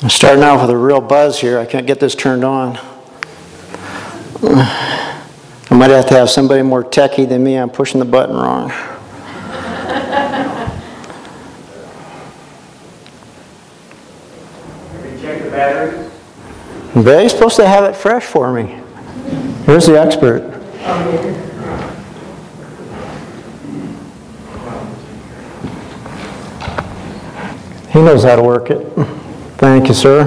I'm starting off with a real buzz here. I can't get this turned on. I might have to have somebody more techie than me. I'm pushing the button wrong. Check the batteries. They're supposed to have it fresh for me. Here's the expert. He knows how to work it. Thank you, sir.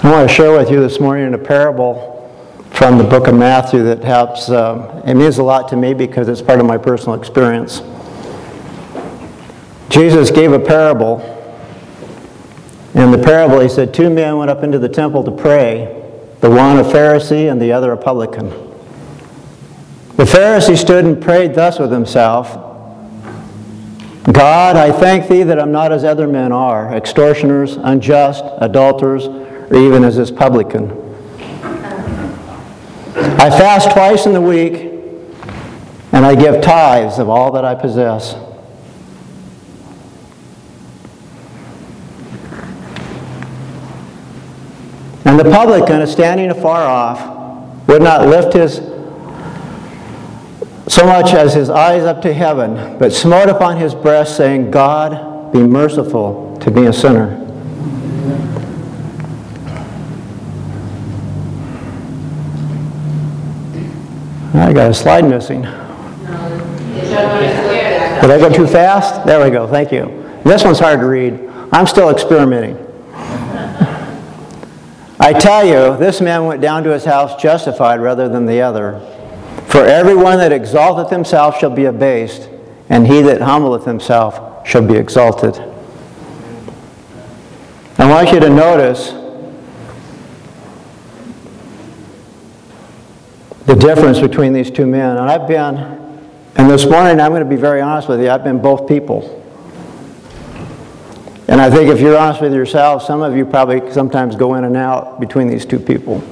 I want to share with you this morning a parable from the book of Matthew that helps. Um, it means a lot to me because it's part of my personal experience. Jesus gave a parable. In the parable, he said, Two men went up into the temple to pray, the one a Pharisee and the other a publican. The Pharisee stood and prayed thus with himself God, I thank thee that I'm not as other men are, extortioners, unjust, adulterers, or even as this publican. I fast twice in the week, and I give tithes of all that I possess. And the publican, standing afar off, would not lift his so much as his eyes up to heaven, but smote upon his breast, saying, God, be merciful to me, a sinner. I got a slide missing. Did I go too fast? There we go, thank you. This one's hard to read. I'm still experimenting. I tell you, this man went down to his house justified rather than the other. For everyone that exalteth himself shall be abased, and he that humbleth himself shall be exalted. I want you to notice the difference between these two men. And I've been, and this morning I'm going to be very honest with you, I've been both people. And I think if you're honest with yourself, some of you probably sometimes go in and out between these two people.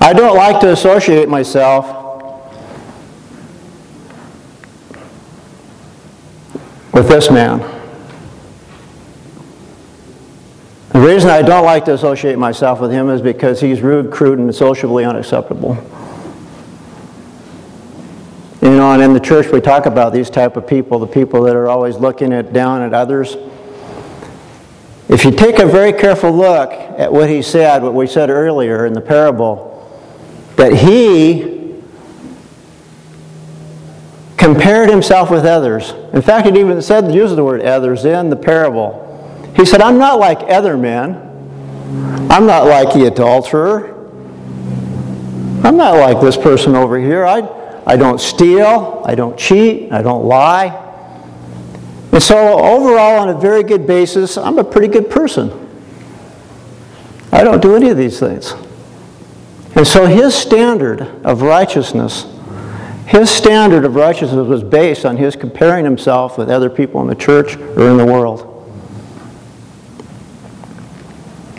I don't like to associate myself with this man. The reason I don't like to associate myself with him is because he's rude, crude, and socially unacceptable. You know, and in the church we talk about these type of people, the people that are always looking at, down at others. If you take a very careful look at what he said, what we said earlier in the parable, that he compared himself with others. In fact, it even said, used the word others in the parable. He said, I'm not like other men. I'm not like the adulterer. I'm not like this person over here. I, I don't steal. I don't cheat. I don't lie. And so, overall, on a very good basis, I'm a pretty good person. I don't do any of these things. And so, his standard of righteousness, his standard of righteousness was based on his comparing himself with other people in the church or in the world.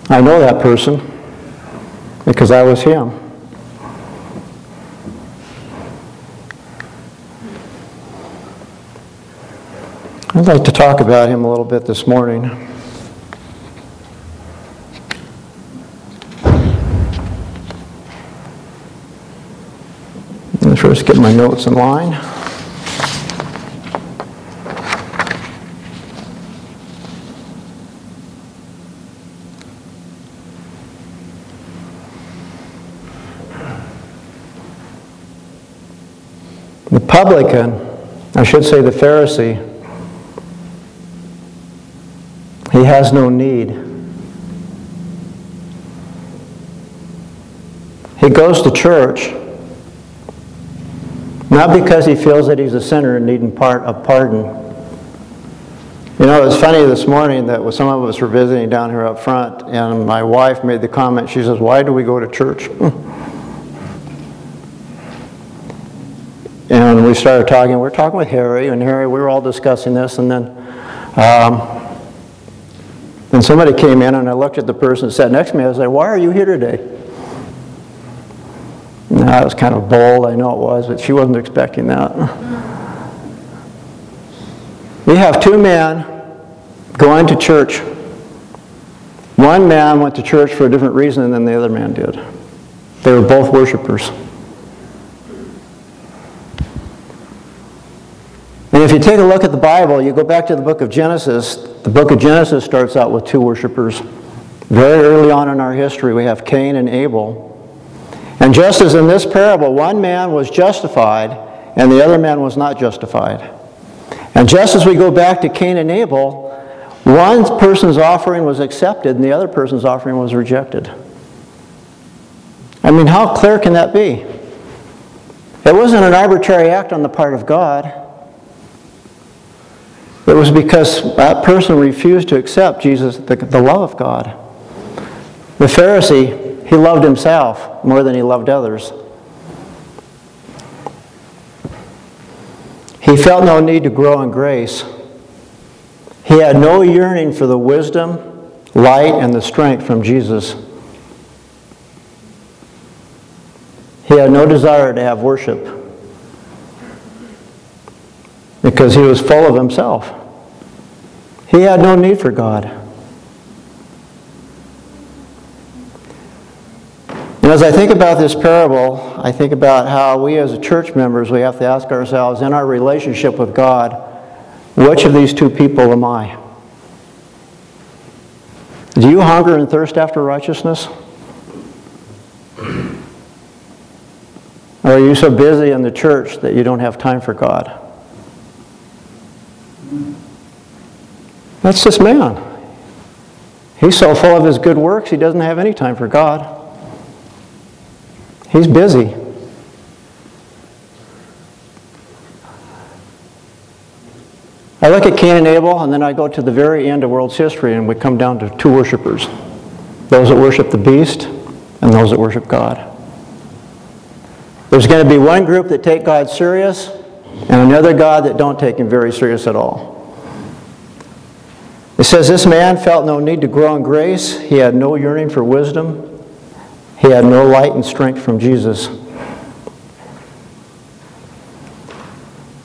I know that person because I was him. I'd like to talk about him a little bit this morning. Let's first get my notes in line. The publican, I should say the Pharisee, he has no need. He goes to church not because he feels that he's a sinner and needing part of pardon. You know, it was funny this morning that some of us were visiting down here up front, and my wife made the comment. She says, "Why do we go to church?" And we started talking. We're talking with Harry, and Harry, we were all discussing this, and then um, And somebody came in and I looked at the person that sat next to me. I was like, Why are you here today? No, that was kind of bold. I know it was, but she wasn't expecting that. We have two men going to church. One man went to church for a different reason than the other man did. They were both worshipers. And if you take a look at the Bible, you go back to the book of Genesis, the book of Genesis starts out with two worshipers. Very early on in our history, we have Cain and Abel. And just as in this parable, one man was justified and the other man was not justified. And just as we go back to Cain and Abel, one person's offering was accepted and the other person's offering was rejected. I mean, how clear can that be? It wasn't an arbitrary act on the part of God. It was because that person refused to accept Jesus, the, the love of God. The Pharisee, he loved himself more than he loved others. He felt no need to grow in grace. He had no yearning for the wisdom, light, and the strength from Jesus. He had no desire to have worship because he was full of himself. He had no need for God. And as I think about this parable, I think about how we as a church members, we have to ask ourselves in our relationship with God, which of these two people am I? Do you hunger and thirst after righteousness? Or are you so busy in the church that you don't have time for God? That's this man. He's so full of his good works, he doesn't have any time for God. He's busy. I look at Cain and Abel, and then I go to the very end of world's history, and we come down to two worshipers those that worship the beast and those that worship God. There's going to be one group that take God serious, and another God that don't take him very serious at all. It says, This man felt no need to grow in grace. He had no yearning for wisdom. He had no light and strength from Jesus.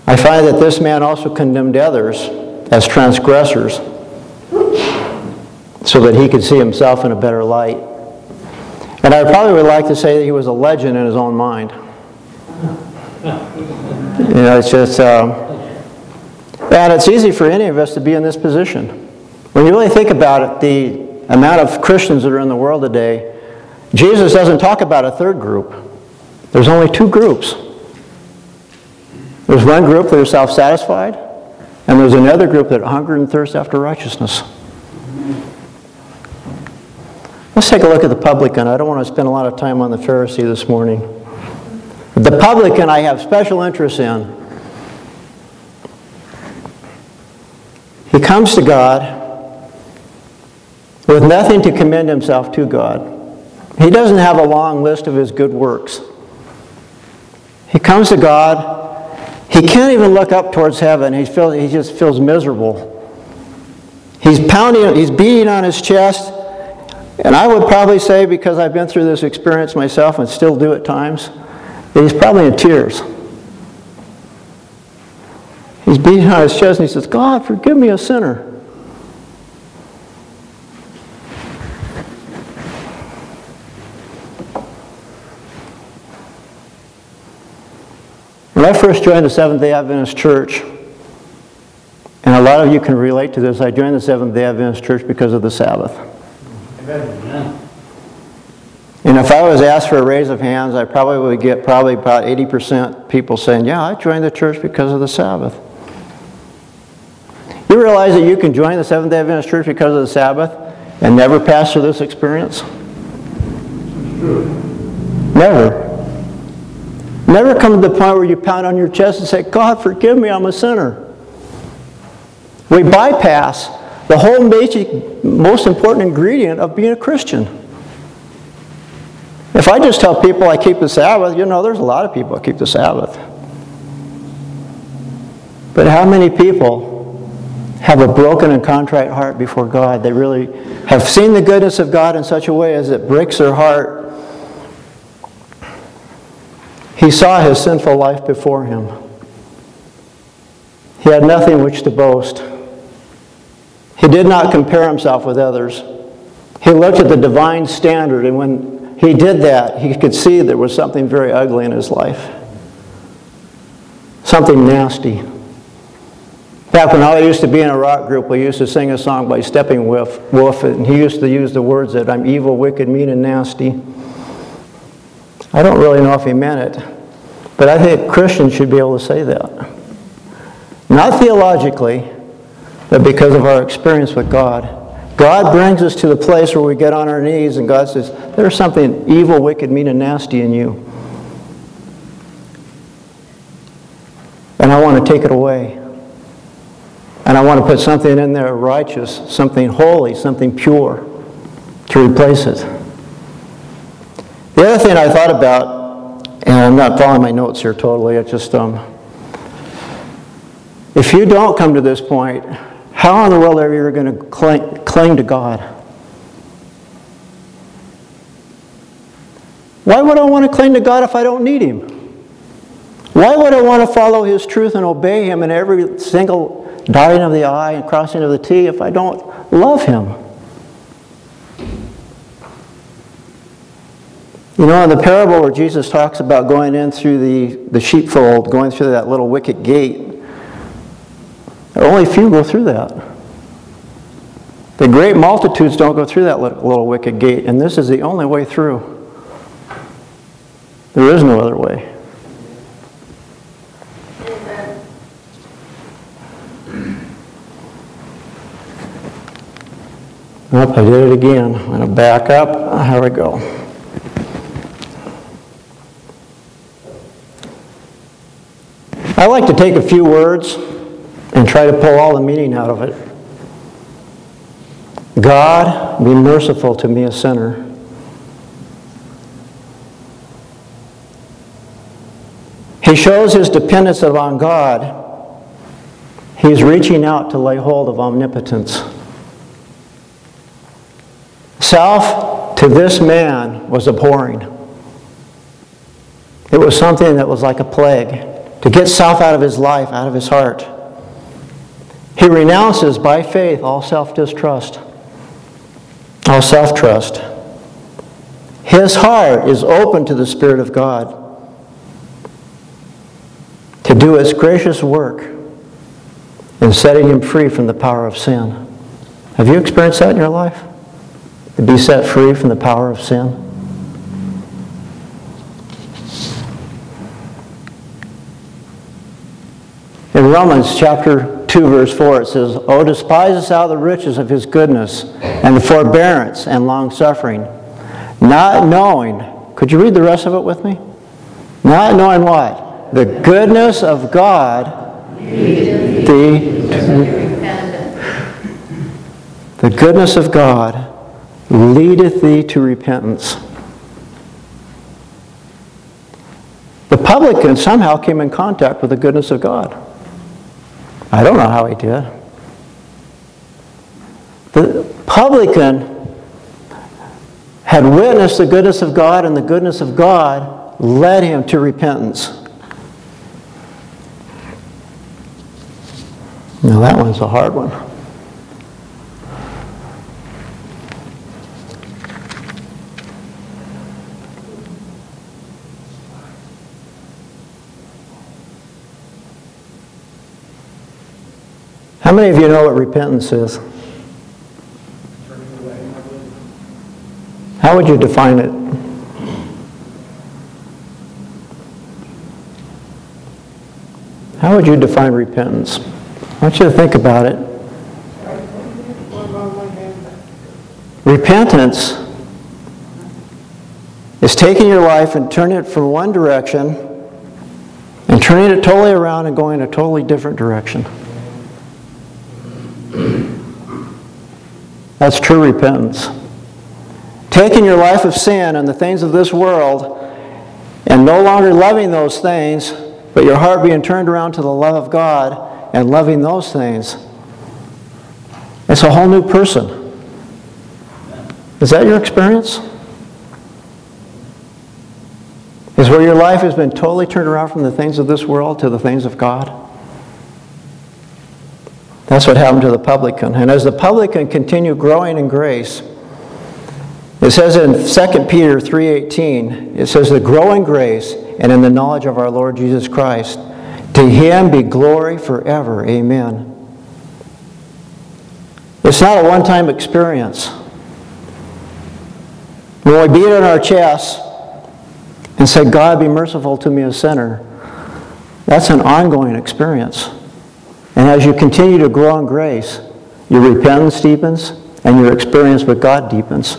I find that this man also condemned others as transgressors so that he could see himself in a better light. And I probably would like to say that he was a legend in his own mind. You know, it's just, uh, and it's easy for any of us to be in this position. When you really think about it, the amount of Christians that are in the world today, Jesus doesn't talk about a third group. There's only two groups. There's one group that are self satisfied, and there's another group that hunger and thirst after righteousness. Let's take a look at the publican. I don't want to spend a lot of time on the Pharisee this morning. The publican I have special interest in. He comes to God with nothing to commend himself to God. He doesn't have a long list of his good works. He comes to God. He can't even look up towards heaven. He, feels, he just feels miserable. He's pounding, he's beating on his chest. And I would probably say, because I've been through this experience myself and still do at times, that he's probably in tears. He's beating on his chest and he says, God, forgive me a sinner. When I first joined the Seventh day Adventist Church, and a lot of you can relate to this, I joined the Seventh day Adventist Church because of the Sabbath. Amen. And if I was asked for a raise of hands, I probably would get probably about 80% people saying, Yeah, I joined the church because of the Sabbath. You realize that you can join the Seventh day Adventist Church because of the Sabbath and never pass through this experience? Never. Never come to the point where you pound on your chest and say, God, forgive me, I'm a sinner. We bypass the whole basic, most important ingredient of being a Christian. If I just tell people I keep the Sabbath, you know, there's a lot of people that keep the Sabbath. But how many people have a broken and contrite heart before God. They really have seen the goodness of God in such a way as it breaks their heart. He saw his sinful life before him. He had nothing which to boast. He did not compare himself with others. He looked at the divine standard, and when he did that, he could see there was something very ugly in his life. Something nasty. Back when I used to be in a rock group, we used to sing a song by Steppenwolf, and he used to use the words that I'm evil, wicked, mean, and nasty. I don't really know if he meant it, but I think Christians should be able to say that. Not theologically, but because of our experience with God. God brings us to the place where we get on our knees and God says, There's something evil, wicked, mean, and nasty in you. And I want to take it away. And I want to put something in there righteous, something holy, something pure to replace it. The other thing I thought about, and I'm not following my notes here totally, I just, um, if you don't come to this point, how in the world are you going to cling to God? Why would I want to cling to God if I don't need Him? Why would I want to follow His truth and obey Him in every single dotting of the I and crossing of the T if I don't love Him? You know, in the parable where Jesus talks about going in through the, the sheepfold, going through that little wicket gate, only few go through that. The great multitudes don't go through that little wicket gate, and this is the only way through. There is no other way. Up, I did it again. I'm going to back up. Here we go. I like to take a few words and try to pull all the meaning out of it. God, be merciful to me, a sinner. He shows his dependence upon God. He's reaching out to lay hold of omnipotence. Self to this man was abhorring. It was something that was like a plague. To get self out of his life, out of his heart. He renounces by faith all self distrust, all self trust. His heart is open to the Spirit of God to do His gracious work in setting him free from the power of sin. Have you experienced that in your life? To be set free from the power of sin? In Romans chapter 2, verse 4, it says, Oh, despisest thou the riches of his goodness and the forbearance and long suffering, not knowing, could you read the rest of it with me? Not knowing what? The goodness of God, the, the goodness of God leadeth thee to repentance. The publican somehow came in contact with the goodness of God. I don't know how he did. The publican had witnessed the goodness of God, and the goodness of God led him to repentance. Now, that one's a hard one. How many of you know what repentance is? How would you define it? How would you define repentance? I want you to think about it. Repentance is taking your life and turning it from one direction and turning it totally around and going a totally different direction. That's true repentance. Taking your life of sin and the things of this world and no longer loving those things, but your heart being turned around to the love of God and loving those things It's a whole new person. Is that your experience? Is where your life has been totally turned around from the things of this world to the things of God? That's what happened to the publican. And as the publican continued growing in grace, it says in 2 Peter 3:18, it says the growing grace and in the knowledge of our Lord Jesus Christ, to him be glory forever. Amen. It's not a one-time experience. When we beat on our chests and say, God, be merciful to me, a sinner, that's an ongoing experience. And as you continue to grow in grace, your repentance deepens and your experience with God deepens.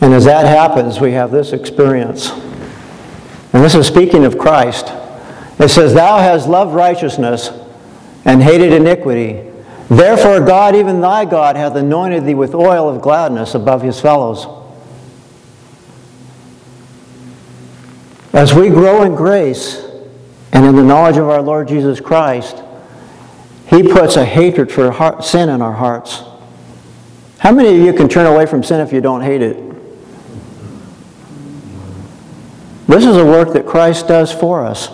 And as that happens, we have this experience. And this is speaking of Christ. It says, Thou hast loved righteousness and hated iniquity. Therefore, God, even thy God, hath anointed thee with oil of gladness above his fellows. As we grow in grace and in the knowledge of our Lord Jesus Christ, He puts a hatred for heart, sin in our hearts. How many of you can turn away from sin if you don't hate it? This is a work that Christ does for us.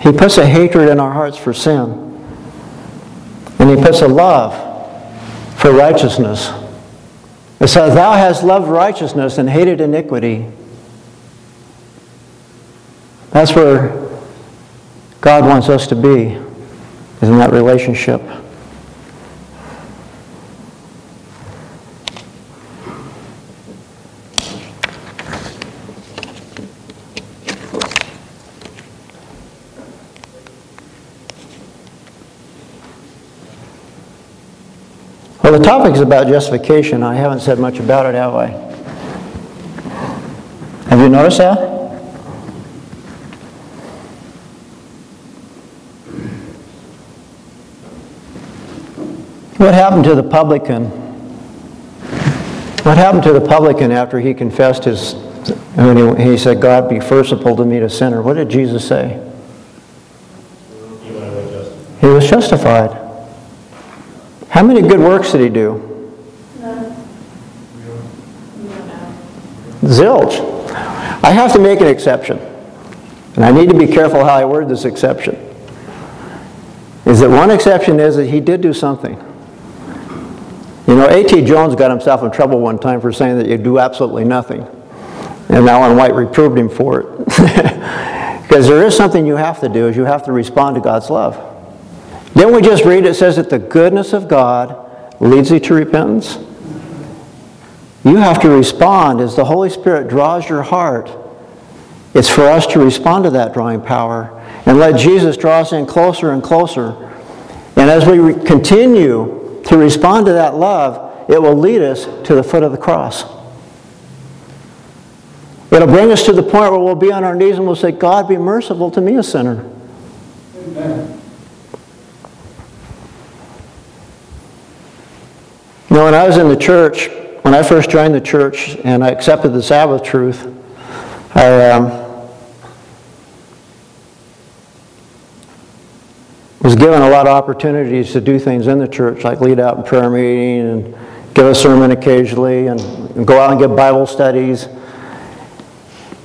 He puts a hatred in our hearts for sin. And He puts a love for righteousness. It says, Thou hast loved righteousness and hated iniquity. That's where God wants us to be, is in that relationship. Well, the topic is about justification. I haven't said much about it, have I? Have you noticed that? What happened to the publican? What happened to the publican after he confessed his, when he, he said, God be merciful to me, a sinner? What did Jesus say? He was justified. How many good works did he do? Zilch. I have to make an exception. And I need to be careful how I word this exception. Is that one exception is that he did do something. You know, A.T. Jones got himself in trouble one time for saying that you do absolutely nothing. And Ellen White reproved him for it. because there is something you have to do, is you have to respond to God's love. Didn't we just read it says that the goodness of God leads you to repentance? You have to respond as the Holy Spirit draws your heart. It's for us to respond to that drawing power and let Jesus draw us in closer and closer. And as we continue to respond to that love, it will lead us to the foot of the cross. It'll bring us to the point where we'll be on our knees and we'll say, God, be merciful to me, a sinner. Amen. You know, when I was in the church, when I first joined the church and I accepted the Sabbath truth, I, um, was given a lot of opportunities to do things in the church, like lead out in prayer meeting and give a sermon occasionally and, and go out and give Bible studies.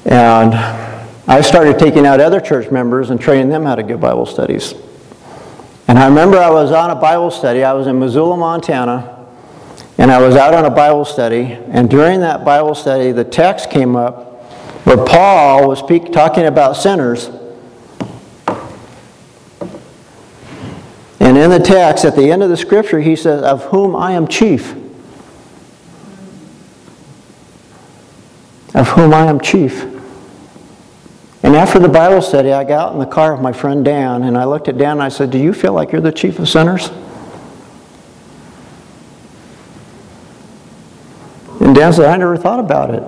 And I started taking out other church members and training them how to give Bible studies. And I remember I was on a Bible study. I was in Missoula, Montana, and I was out on a Bible study. And during that Bible study, the text came up where Paul was speak, talking about sinners in the text, at the end of the scripture, he says, Of whom I am chief. Of whom I am chief. And after the Bible study, I got out in the car with my friend Dan, and I looked at Dan and I said, Do you feel like you're the chief of sinners? And Dan said, I never thought about it.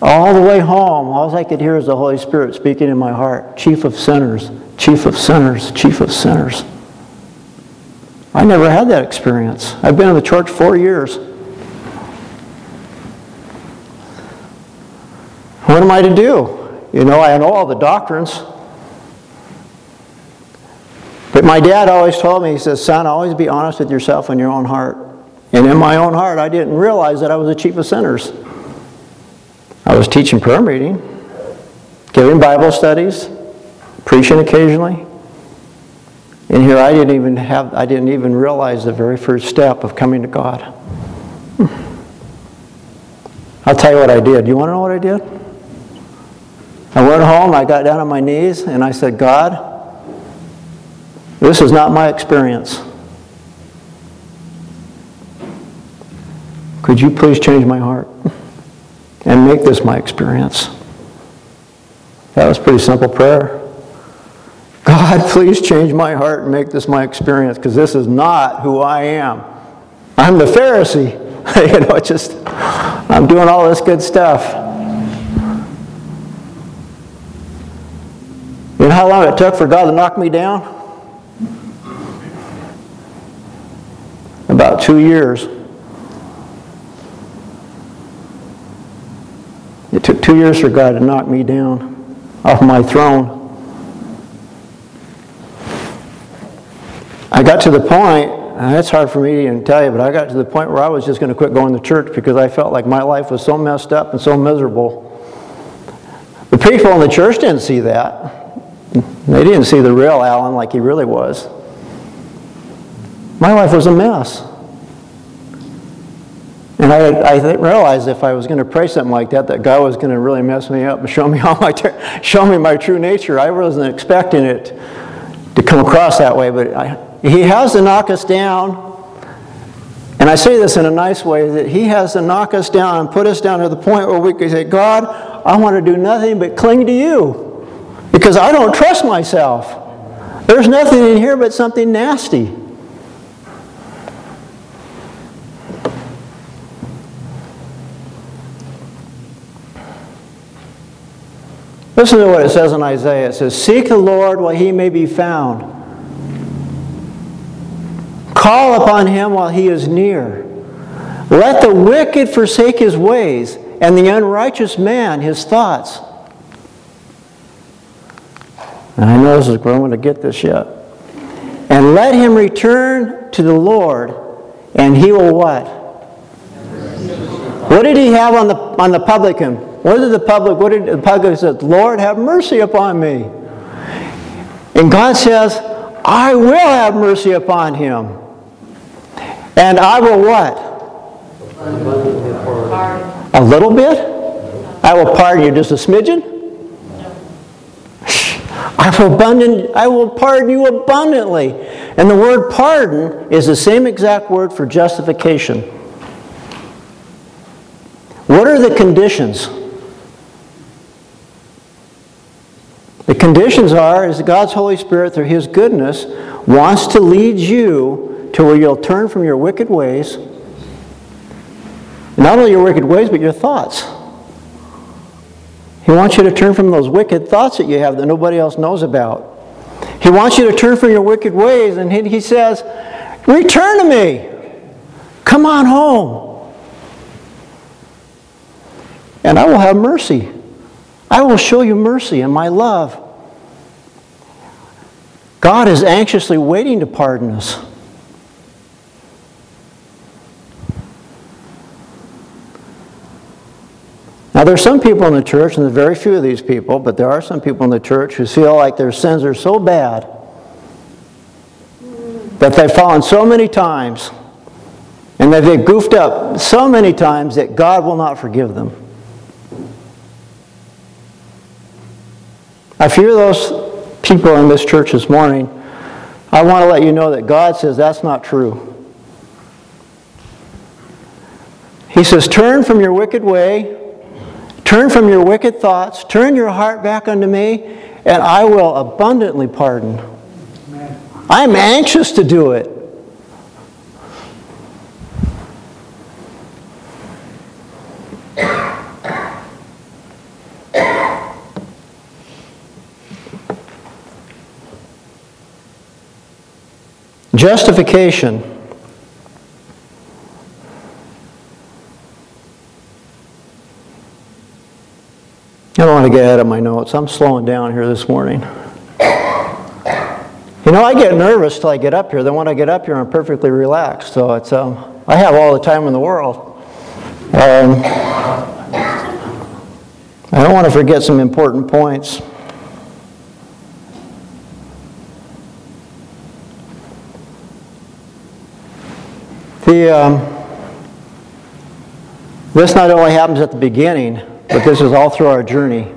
All the way home, all I could hear is the Holy Spirit speaking in my heart, chief of sinners, chief of sinners, chief of sinners. I never had that experience. I've been in the church four years. What am I to do? You know, I know all the doctrines. But my dad always told me, he says, son, always be honest with yourself in your own heart. And in my own heart, I didn't realize that I was the chief of sinners. I was teaching prayer meeting, giving Bible studies, preaching occasionally. And here I didn't even have I didn't even realize the very first step of coming to God. I'll tell you what I did. You want to know what I did? I went home, I got down on my knees, and I said, God, this is not my experience. Could you please change my heart and make this my experience? That was pretty simple prayer. God, please change my heart and make this my experience because this is not who I am. I'm the Pharisee. you know, just, I'm doing all this good stuff. You know how long it took for God to knock me down? about two years. It took two years for God to knock me down off my throne. I got to the point, and it's hard for me to even tell you, but I got to the point where I was just going to quit going to church because I felt like my life was so messed up and so miserable. The people in the church didn't see that. They didn't see the real Allen like he really was. My life was a mess. And I, I realized if I was going to pray something like that, that God was going to really mess me up and show me all my show me my true nature. I wasn't expecting it to come across that way, but I, He has to knock us down. And I say this in a nice way that He has to knock us down and put us down to the point where we can say, God, I want to do nothing but cling to you because I don't trust myself. There's nothing in here but something nasty. Listen to what it says in Isaiah. It says, Seek the Lord while he may be found. Call upon him while he is near. Let the wicked forsake his ways, and the unrighteous man his thoughts. And I know this is where I'm going to get this yet. And let him return to the Lord, and he will what? What did he have on the, on the publican? What did the public, what did the public say? Lord, have mercy upon me. And God says, I will have mercy upon him. And I will what? A little bit? I will pardon you just a smidgen? I will, abundant, I will pardon you abundantly. And the word pardon is the same exact word for justification. What are the conditions? The conditions are is God's Holy Spirit, through His goodness, wants to lead you to where you'll turn from your wicked ways. Not only your wicked ways, but your thoughts. He wants you to turn from those wicked thoughts that you have that nobody else knows about. He wants you to turn from your wicked ways, and He says, Return to me. Come on home. And I will have mercy. I will show you mercy and my love. God is anxiously waiting to pardon us. Now, there are some people in the church, and there's very few of these people, but there are some people in the church who feel like their sins are so bad that they've fallen so many times and that they've goofed up so many times that God will not forgive them. If you're those people in this church this morning, I want to let you know that God says that's not true. He says, Turn from your wicked way, turn from your wicked thoughts, turn your heart back unto me, and I will abundantly pardon. I'm anxious to do it. Justification. I don't want to get ahead of my notes. I'm slowing down here this morning. You know, I get nervous till I get up here. Then when I get up here, I'm perfectly relaxed. So it's um, I have all the time in the world. Um, I don't want to forget some important points. The, um, this not only happens at the beginning, but this is all through our journey.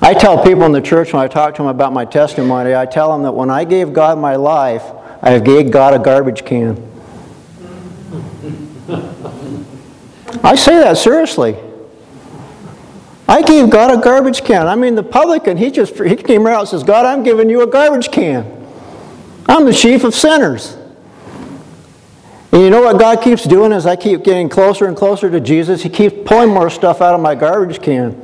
I tell people in the church when I talk to them about my testimony, I tell them that when I gave God my life, I gave God a garbage can. I say that seriously. I gave God a garbage can. I mean, the publican, he just he came around and says, God, I'm giving you a garbage can. I'm the chief of sinners. And you know what God keeps doing as I keep getting closer and closer to Jesus? He keeps pulling more stuff out of my garbage can.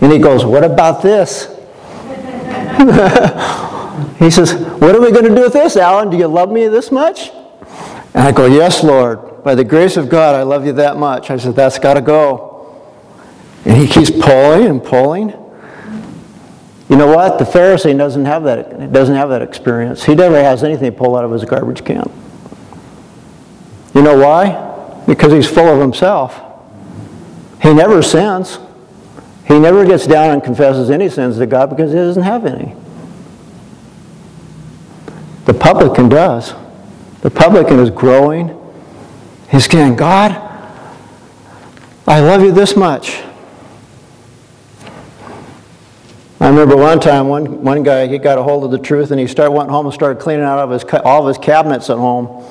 And he goes, What about this? he says, What are we going to do with this, Allen? Do you love me this much? And I go, Yes, Lord. By the grace of God, I love you that much. I said, That's got to go. And he keeps pulling and pulling. You know what? The Pharisee doesn't have that, doesn't have that experience. He never has anything pulled out of his garbage can. You know why? Because he's full of himself. He never sins. He never gets down and confesses any sins to God because he doesn't have any. The publican does. The publican is growing. He's saying, God, I love you this much. I remember one time, one, one guy, he got a hold of the truth and he started, went home and started cleaning out of his, all of his cabinets at home.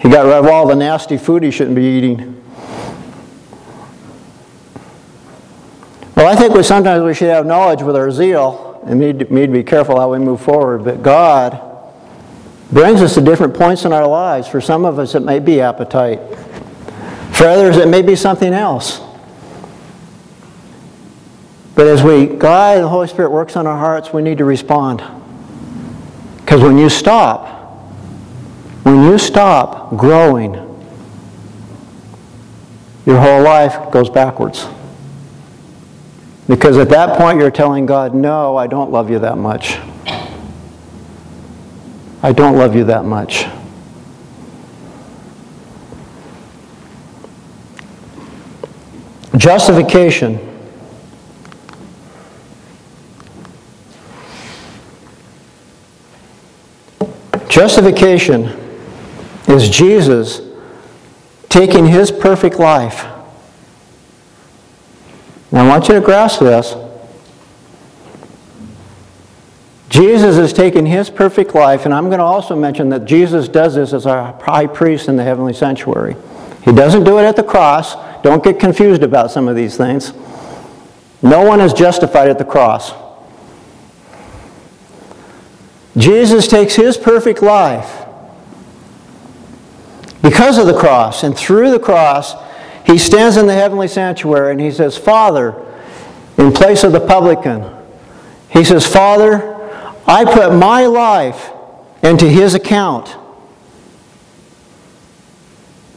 He got rid of all the nasty food he shouldn't be eating. Well, I think we sometimes we should have knowledge with our zeal and need to, need to be careful how we move forward. But God brings us to different points in our lives. For some of us, it may be appetite. For others, it may be something else. But as we, God the Holy Spirit works on our hearts, we need to respond. Because when you stop, when you stop growing, your whole life goes backwards. Because at that point, you're telling God, No, I don't love you that much. I don't love you that much. Justification. Justification is Jesus taking his perfect life. Now, I want you to grasp this. Jesus is taking his perfect life, and I'm going to also mention that Jesus does this as our high priest in the heavenly sanctuary. He doesn't do it at the cross. Don't get confused about some of these things. No one is justified at the cross. Jesus takes his perfect life because of the cross. And through the cross, he stands in the heavenly sanctuary and he says, Father, in place of the publican, he says, Father, I put my life into his account.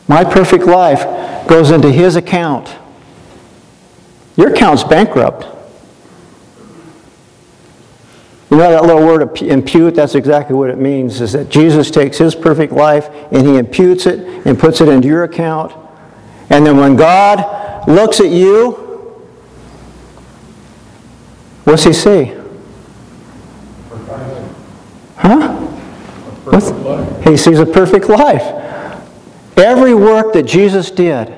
My perfect life goes into his account. Your account's bankrupt. You know that little word impute? That's exactly what it means, is that Jesus takes his perfect life and he imputes it and puts it into your account. And then when God looks at you, what's he see? Huh? What's, he sees a perfect life. Every work that Jesus did,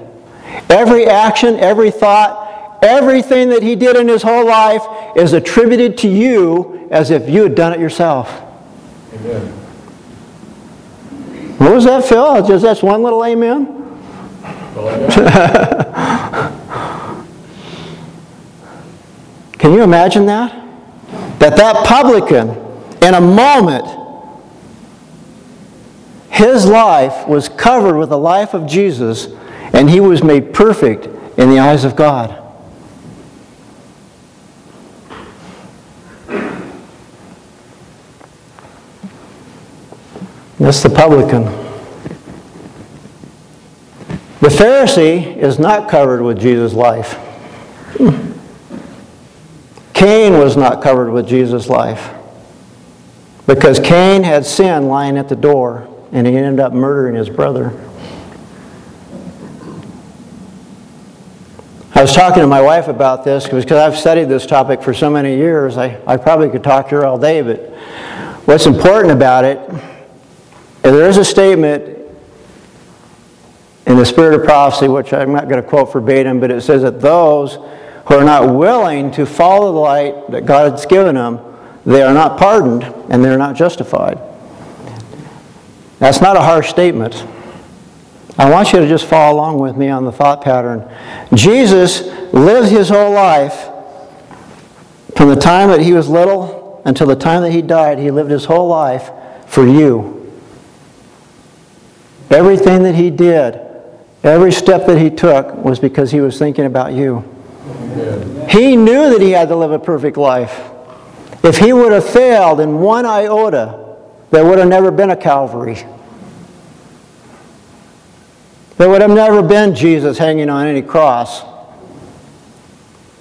every action, every thought, Everything that he did in his whole life is attributed to you as if you had done it yourself. Amen. What was that, Phil? Just that's one little amen? Can you imagine that? That that publican, in a moment, his life was covered with the life of Jesus, and he was made perfect in the eyes of God. That's the publican. The Pharisee is not covered with Jesus' life. Cain was not covered with Jesus' life because Cain had sin lying at the door and he ended up murdering his brother. I was talking to my wife about this because I've studied this topic for so many years. I, I probably could talk to her all day, but what's important about it, there is a statement in the spirit of prophecy, which I'm not going to quote verbatim, but it says that those who are not willing to follow the light that God has given them, they are not pardoned and they're not justified. That's not a harsh statement. I want you to just follow along with me on the thought pattern. Jesus lived his whole life from the time that he was little until the time that he died. He lived his whole life for you. Everything that he did, every step that he took was because he was thinking about you. He knew that he had to live a perfect life. If he would have failed in one iota, there would have never been a Calvary. There would have never been Jesus hanging on any cross.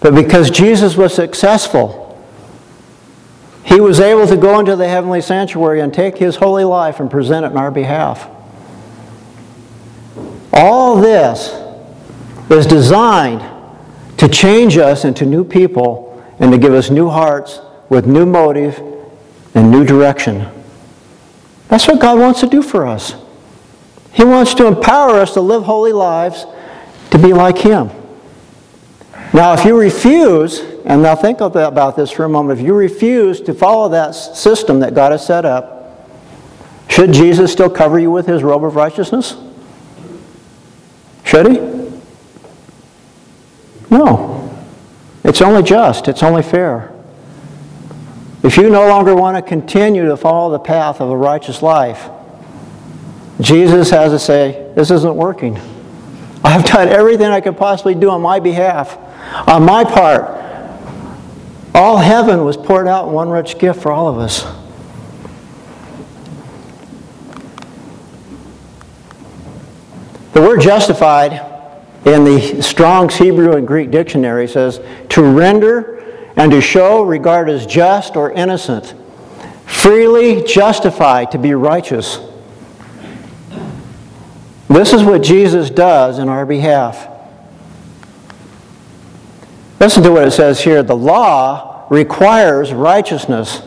But because Jesus was successful, he was able to go into the heavenly sanctuary and take his holy life and present it in our behalf. All this is designed to change us into new people and to give us new hearts with new motive and new direction. That's what God wants to do for us. He wants to empower us to live holy lives to be like Him. Now, if you refuse, and now think about this for a moment, if you refuse to follow that system that God has set up, should Jesus still cover you with His robe of righteousness? Should He? No. It's only just, it's only fair. If you no longer want to continue to follow the path of a righteous life, Jesus has to say, This isn't working. I've done everything I could possibly do on my behalf, on my part. All heaven was poured out in one rich gift for all of us. The word justified in the Strong's Hebrew and Greek dictionary says to render and to show regard as just or innocent, freely justified to be righteous. This is what Jesus does in our behalf. Listen to what it says here. The law requires righteousness,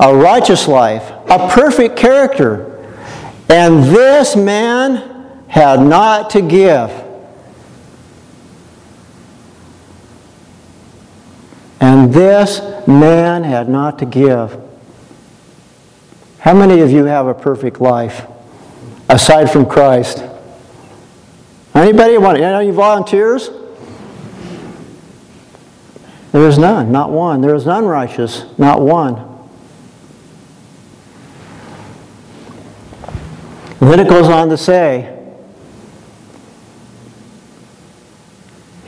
a righteous life, a perfect character. And this man had not to give. And this man had not to give. How many of you have a perfect life aside from Christ? Anybody want any volunteers? There is none, not one. There is none righteous, not one. And then it goes on to say,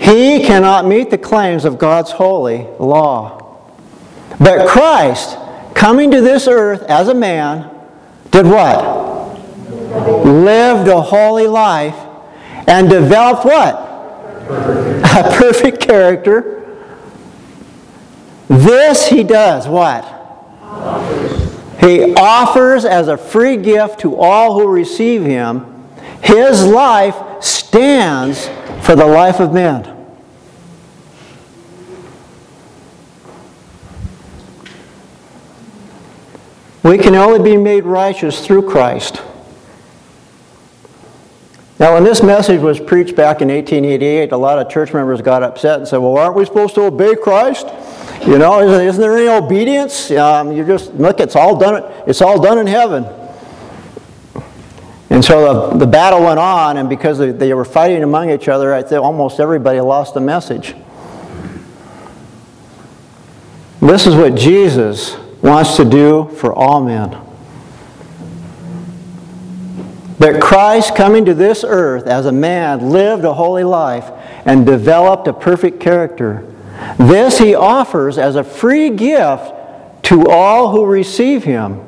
He cannot meet the claims of God's holy law. But Christ, coming to this earth as a man, did what? Lived a holy life and developed what? A perfect character. This he does what? He offers as a free gift to all who receive him. His life stands for the life of men. We can only be made righteous through Christ. Now, when this message was preached back in 1888, a lot of church members got upset and said, Well, aren't we supposed to obey Christ? You know, isn't, there any obedience? Um, you just, look, it's all done, it's all done in heaven. And so the, the battle went on, and because they, they were fighting among each other, I think almost everybody lost the message. This is what Jesus wants to do for all men. That Christ, coming to this earth as a man, lived a holy life and developed a perfect character. This he offers as a free gift to all who receive him.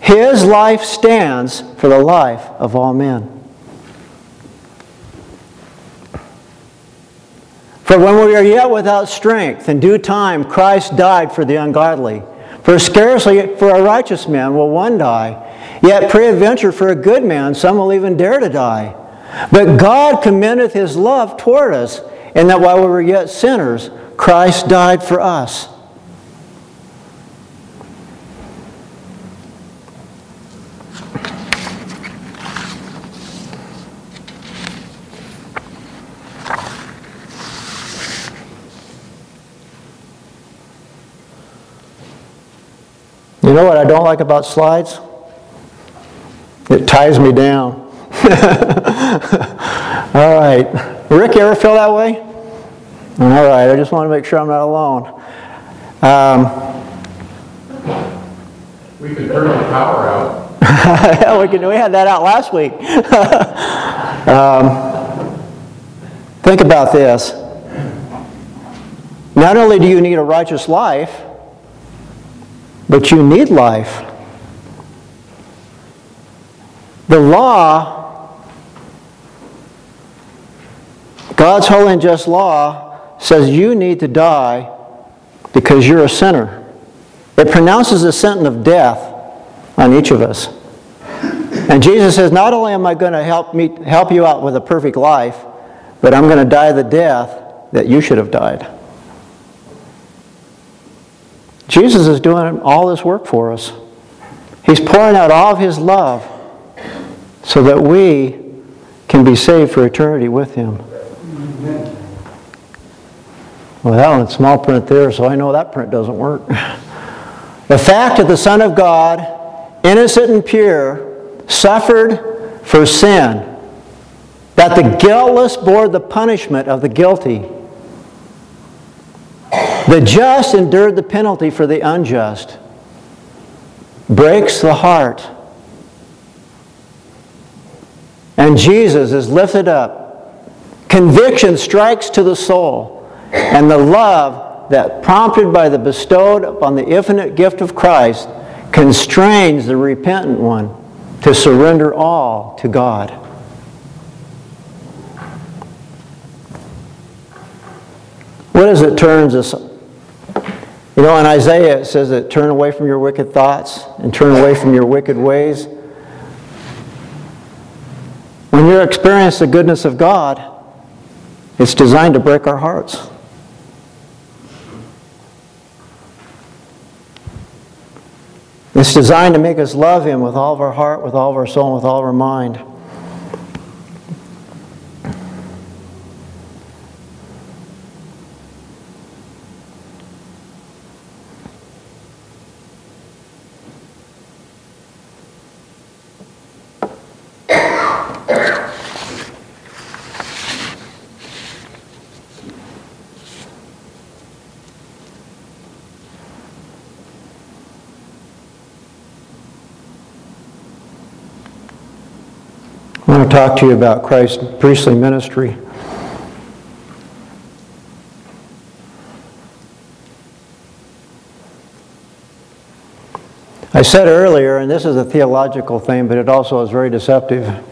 His life stands for the life of all men. For when we are yet without strength, in due time Christ died for the ungodly. For scarcely for a righteous man will one die, yet peradventure for a good man some will even dare to die. But God commendeth his love toward us, in that while we were yet sinners, Christ died for us. You know what I don't like about slides? It ties me down. All right. Rick, you ever feel that way? All right. I just want to make sure I'm not alone. Um, we could turn the power out. yeah, we, can, we had that out last week. um, think about this. Not only do you need a righteous life, but you need life. The law, God's holy and just law, says you need to die because you're a sinner. It pronounces a sentence of death on each of us. And Jesus says, Not only am I going to help, me, help you out with a perfect life, but I'm going to die the death that you should have died. Jesus is doing all this work for us. He's pouring out all of His love so that we can be saved for eternity with Him. Well, that one's small print there, so I know that print doesn't work. The fact that the Son of God, innocent and pure, suffered for sin, that the guiltless bore the punishment of the guilty, the just endured the penalty for the unjust. Breaks the heart. And Jesus is lifted up. Conviction strikes to the soul. And the love that, prompted by the bestowed upon the infinite gift of Christ, constrains the repentant one to surrender all to God. What does it turns us you know, in Isaiah it says that turn away from your wicked thoughts and turn away from your wicked ways. When you experience the goodness of God, it's designed to break our hearts. It's designed to make us love Him with all of our heart, with all of our soul, with all of our mind. I want to talk to you about Christ's priestly ministry. I said earlier, and this is a theological thing, but it also is very deceptive,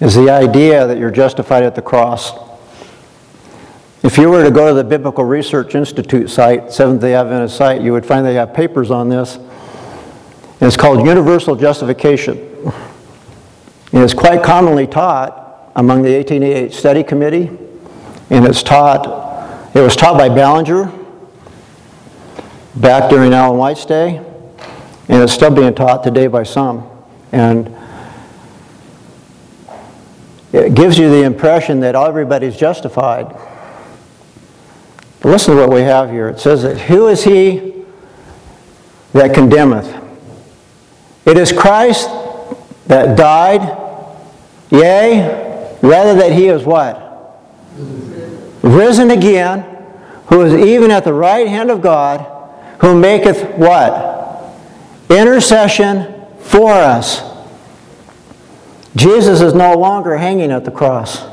is the idea that you're justified at the cross. If you were to go to the Biblical Research Institute site, Seventh day Adventist site, you would find they have papers on this. And it's called Universal Justification. And it's quite commonly taught among the 1888 Study Committee, and it's taught, it was taught by Ballenger back during Ellen White's day, and it's still being taught today by some. And it gives you the impression that everybody's justified. But listen to what we have here. It says that who is he that condemneth? It is Christ that died, yea, rather that he is what? Risen again, who is even at the right hand of God, who maketh what? Intercession for us. Jesus is no longer hanging at the cross.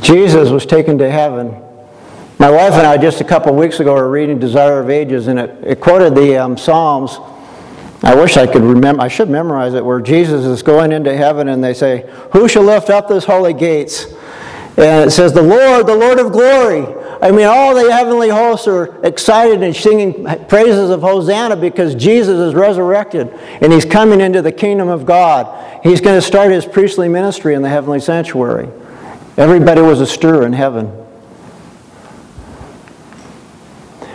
Jesus was taken to heaven. My wife and I, just a couple weeks ago, were reading Desire of Ages, and it, it quoted the um, Psalms I wish I could remember, I should memorize it, where Jesus is going into heaven and they say, Who shall lift up those holy gates? And it says, The Lord, the Lord of glory. I mean, all the heavenly hosts are excited and singing praises of Hosanna because Jesus is resurrected and he's coming into the kingdom of God. He's going to start his priestly ministry in the heavenly sanctuary. Everybody was astir in heaven.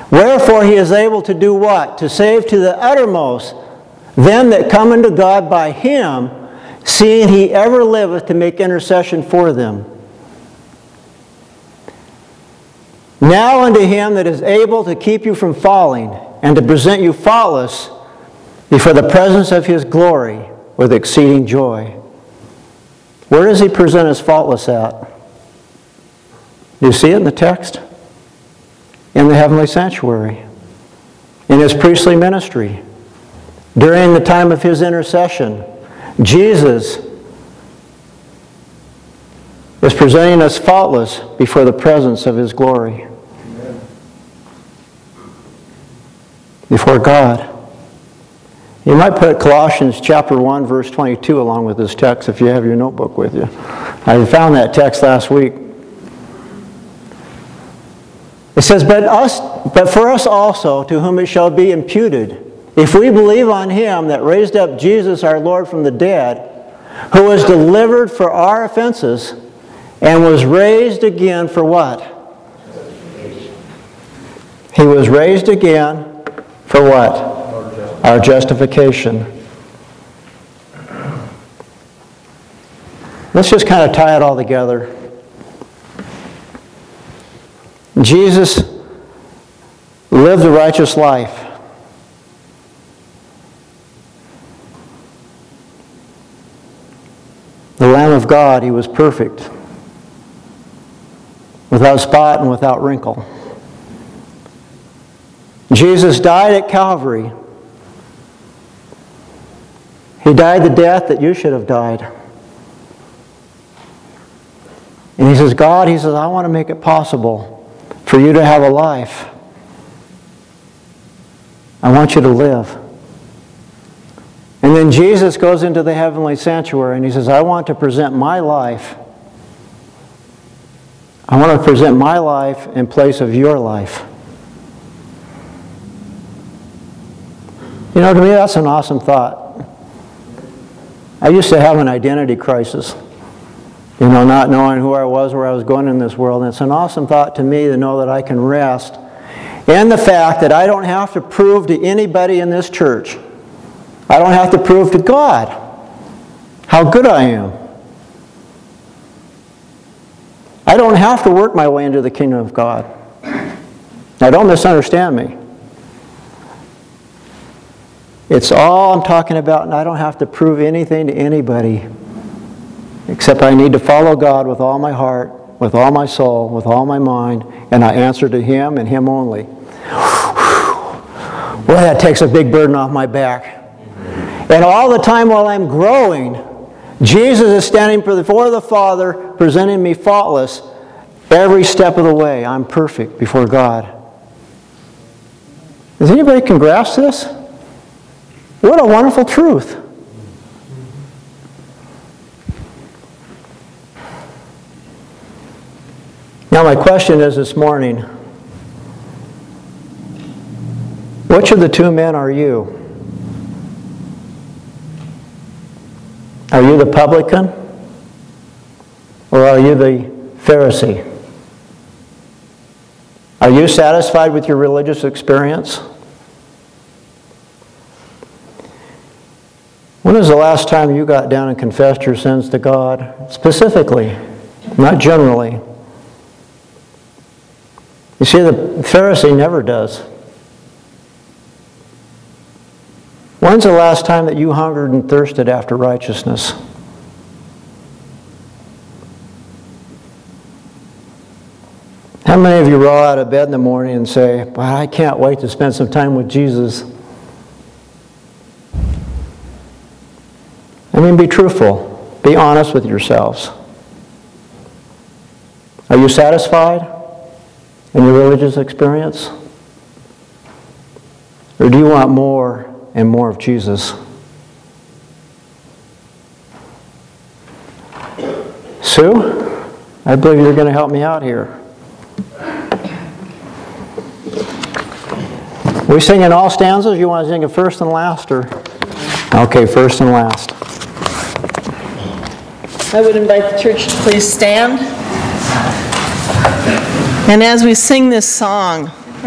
Wherefore he is able to do what? To save to the uttermost them that come unto God by him, seeing he ever liveth to make intercession for them. Now unto him that is able to keep you from falling and to present you faultless before the presence of his glory with exceeding joy. Where does he present us faultless at? Do you see it in the text? In the heavenly sanctuary, in his priestly ministry. During the time of his intercession, Jesus is presenting us faultless before the presence of his glory. Before God. You might put Colossians chapter 1 verse 22 along with this text if you have your notebook with you. I found that text last week. It says, but, us, but for us also, to whom it shall be imputed, if we believe on him that raised up Jesus our Lord from the dead, who was delivered for our offenses, and was raised again for what? He was raised again for what? Our justification. Let's just kind of tie it all together. Jesus lived a righteous life. The Lamb of God, he was perfect, without spot and without wrinkle. Jesus died at Calvary. He died the death that you should have died. And he says, God, he says, I want to make it possible for you to have a life. I want you to live. And then Jesus goes into the heavenly sanctuary and he says, I want to present my life. I want to present my life in place of your life. You know, to me, that's an awesome thought. I used to have an identity crisis you know, not knowing who I was, where I was going in this world. And it's an awesome thought to me to know that I can rest in the fact that I don't have to prove to anybody in this church, I don't have to prove to God how good I am. I don't have to work my way into the kingdom of God. Now, don't misunderstand me. It's all I'm talking about, and I don't have to prove anything to anybody. Except I need to follow God with all my heart, with all my soul, with all my mind, and I answer to Him and Him only. Well, that takes a big burden off my back. And all the time while I'm growing, Jesus is standing before the Father, presenting me faultless every step of the way. I'm perfect before God. Does anybody can grasp this? What a wonderful truth. Now, my question is this morning which of the two men are you? Are you the publican? Or are you the Pharisee? Are you satisfied with your religious experience? When was the last time you got down and confessed your sins to God? Specifically, not generally. You see, the Pharisee never does. When's the last time that you hungered and thirsted after righteousness? How many of you roll out of bed in the morning and say, I can't wait to spend some time with Jesus? I mean, be truthful. Be honest with yourselves. Are you satisfied? in your religious experience? Or do you want more and more of Jesus? Sue? I believe you're going to help me out here. We sing in all stanzas? You want to sing it first and last, or? Okay, first and last. I would invite the church to please stand. And as we sing this song,